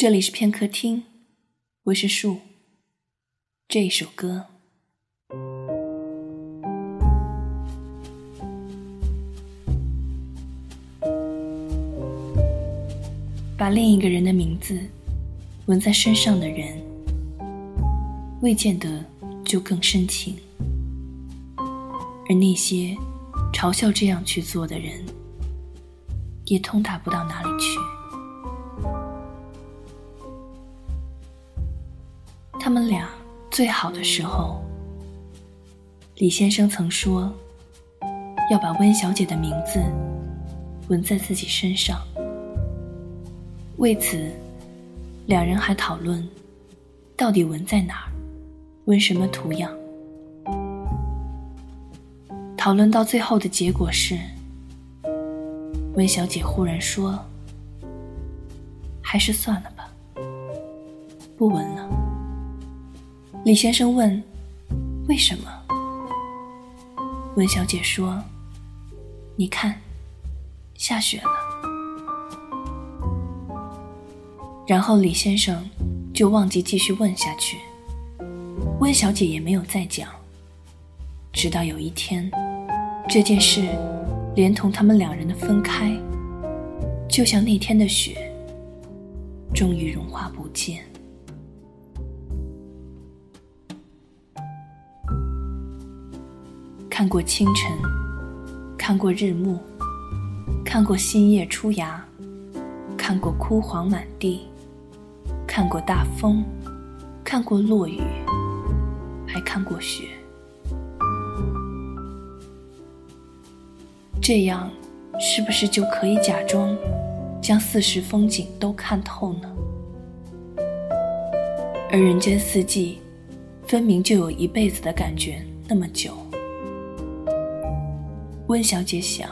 这里是片刻听，我是树。这一首歌，把另一个人的名字纹在身上的人，未见得就更深情；而那些嘲笑这样去做的人，也通达不到哪里去。他们俩最好的时候，李先生曾说要把温小姐的名字纹在自己身上。为此，两人还讨论到底纹在哪儿，纹什么图样。讨论到最后的结果是，温小姐忽然说：“还是算了吧，不纹了。”李先生问：“为什么？”温小姐说：“你看，下雪了。”然后李先生就忘记继续问下去，温小姐也没有再讲。直到有一天，这件事连同他们两人的分开，就像那天的雪，终于融化不见。看过清晨，看过日暮，看过新叶初芽，看过枯黄满地，看过大风，看过落雨，还看过雪。这样，是不是就可以假装将四时风景都看透呢？而人间四季，分明就有一辈子的感觉那么久。温小姐想，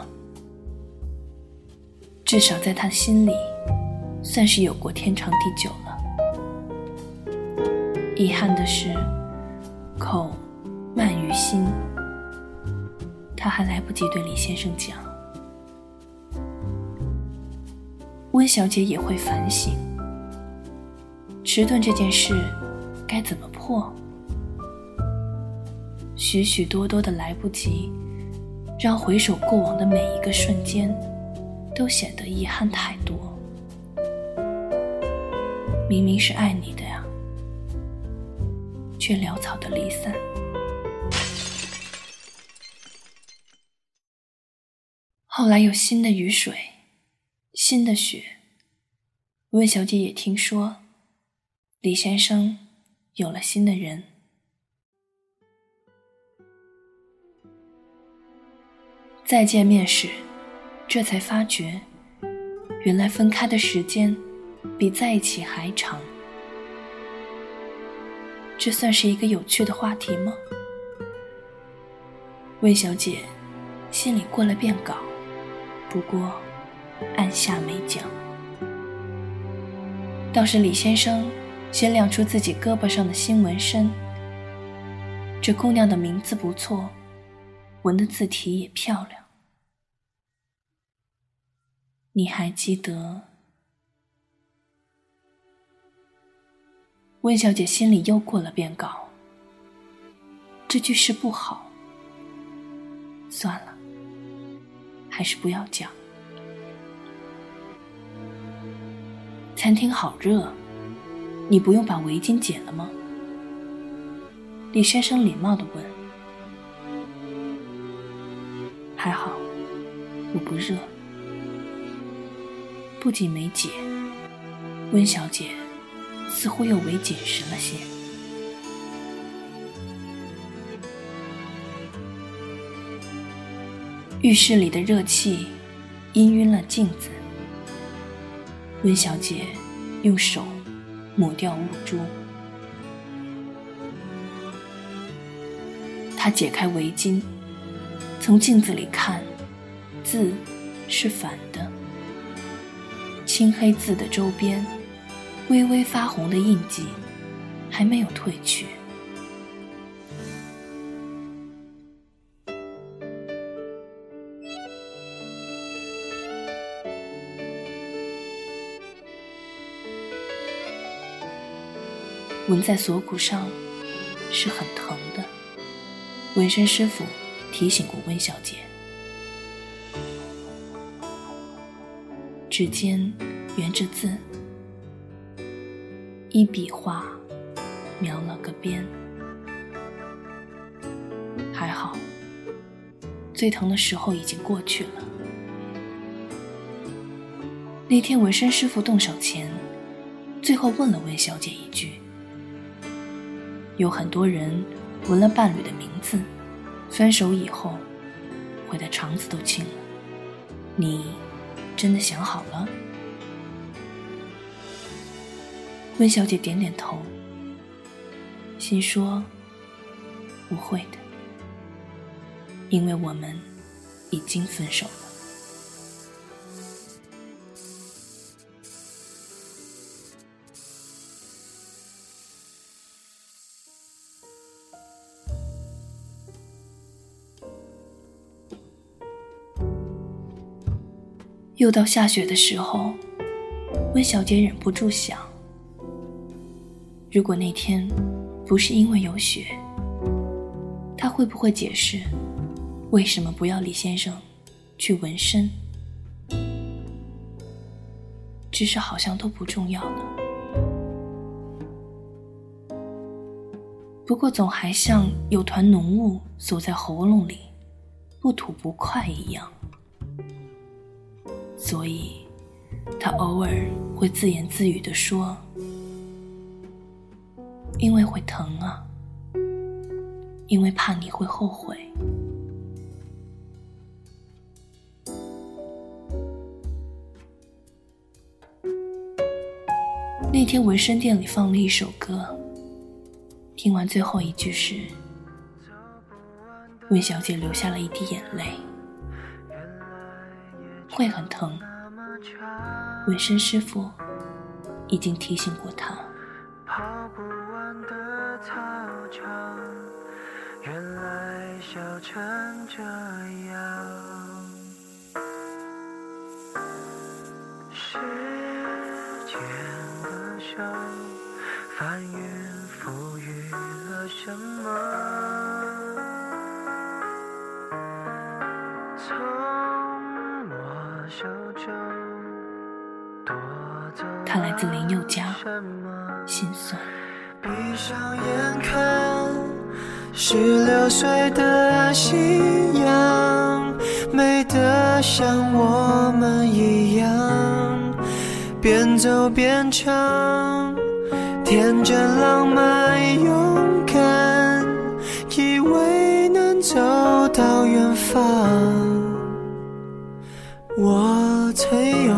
至少在她心里，算是有过天长地久了。遗憾的是，口慢于心，她还来不及对李先生讲。温小姐也会反省，迟钝这件事该怎么破？许许多多的来不及。让回首过往的每一个瞬间，都显得遗憾太多。明明是爱你的呀，却潦草的离散。后来有新的雨水，新的雪。温小姐也听说，李先生有了新的人。再见面时，这才发觉，原来分开的时间比在一起还长。这算是一个有趣的话题吗？魏小姐心里过了遍稿，不过按下没讲。倒是李先生先亮出自己胳膊上的新纹身，这姑娘的名字不错。纹的字体也漂亮，你还记得？温小姐心里又过了遍稿，这句诗不好，算了，还是不要讲。餐厅好热，你不用把围巾解了吗？李先生礼貌的问。还好，我不热。不仅没解，温小姐似乎又为紧实了些。浴室里的热气氤氲了镜子，温小姐用手抹掉雾珠，她解开围巾。从镜子里看，字是反的。青黑字的周边，微微发红的印记还没有褪去。纹在锁骨上是很疼的。纹身师傅提醒过温小姐。指尖圆着字，一笔画描了个边。还好，最疼的时候已经过去了。那天纹身师傅动手前，最后问了温小姐一句：“有很多人纹了伴侣的名字，分手以后，悔得肠子都青了。你真的想好了？”温小姐点点头，心说：“不会的，因为我们已经分手了。”又到下雪的时候，温小姐忍不住想：如果那天不是因为有雪，他会不会解释为什么不要李先生去纹身？只是好像都不重要了。不过总还像有团浓雾锁在喉咙里，不吐不快一样。所以，他偶尔会自言自语地说：“因为会疼啊，因为怕你会后悔。”那天纹身店里放了一首歌，听完最后一句时，温小姐流下了一滴眼泪。会很疼，纹身师傅已经提醒过他。原来笑成这样。时间的手，翻云覆雨了什么从我手中？他来自林宥嘉，心酸。闭上眼看，十六岁的夕阳，美得像我们一样，边走边唱，天真浪漫勇敢，以为能走到远方。我曾有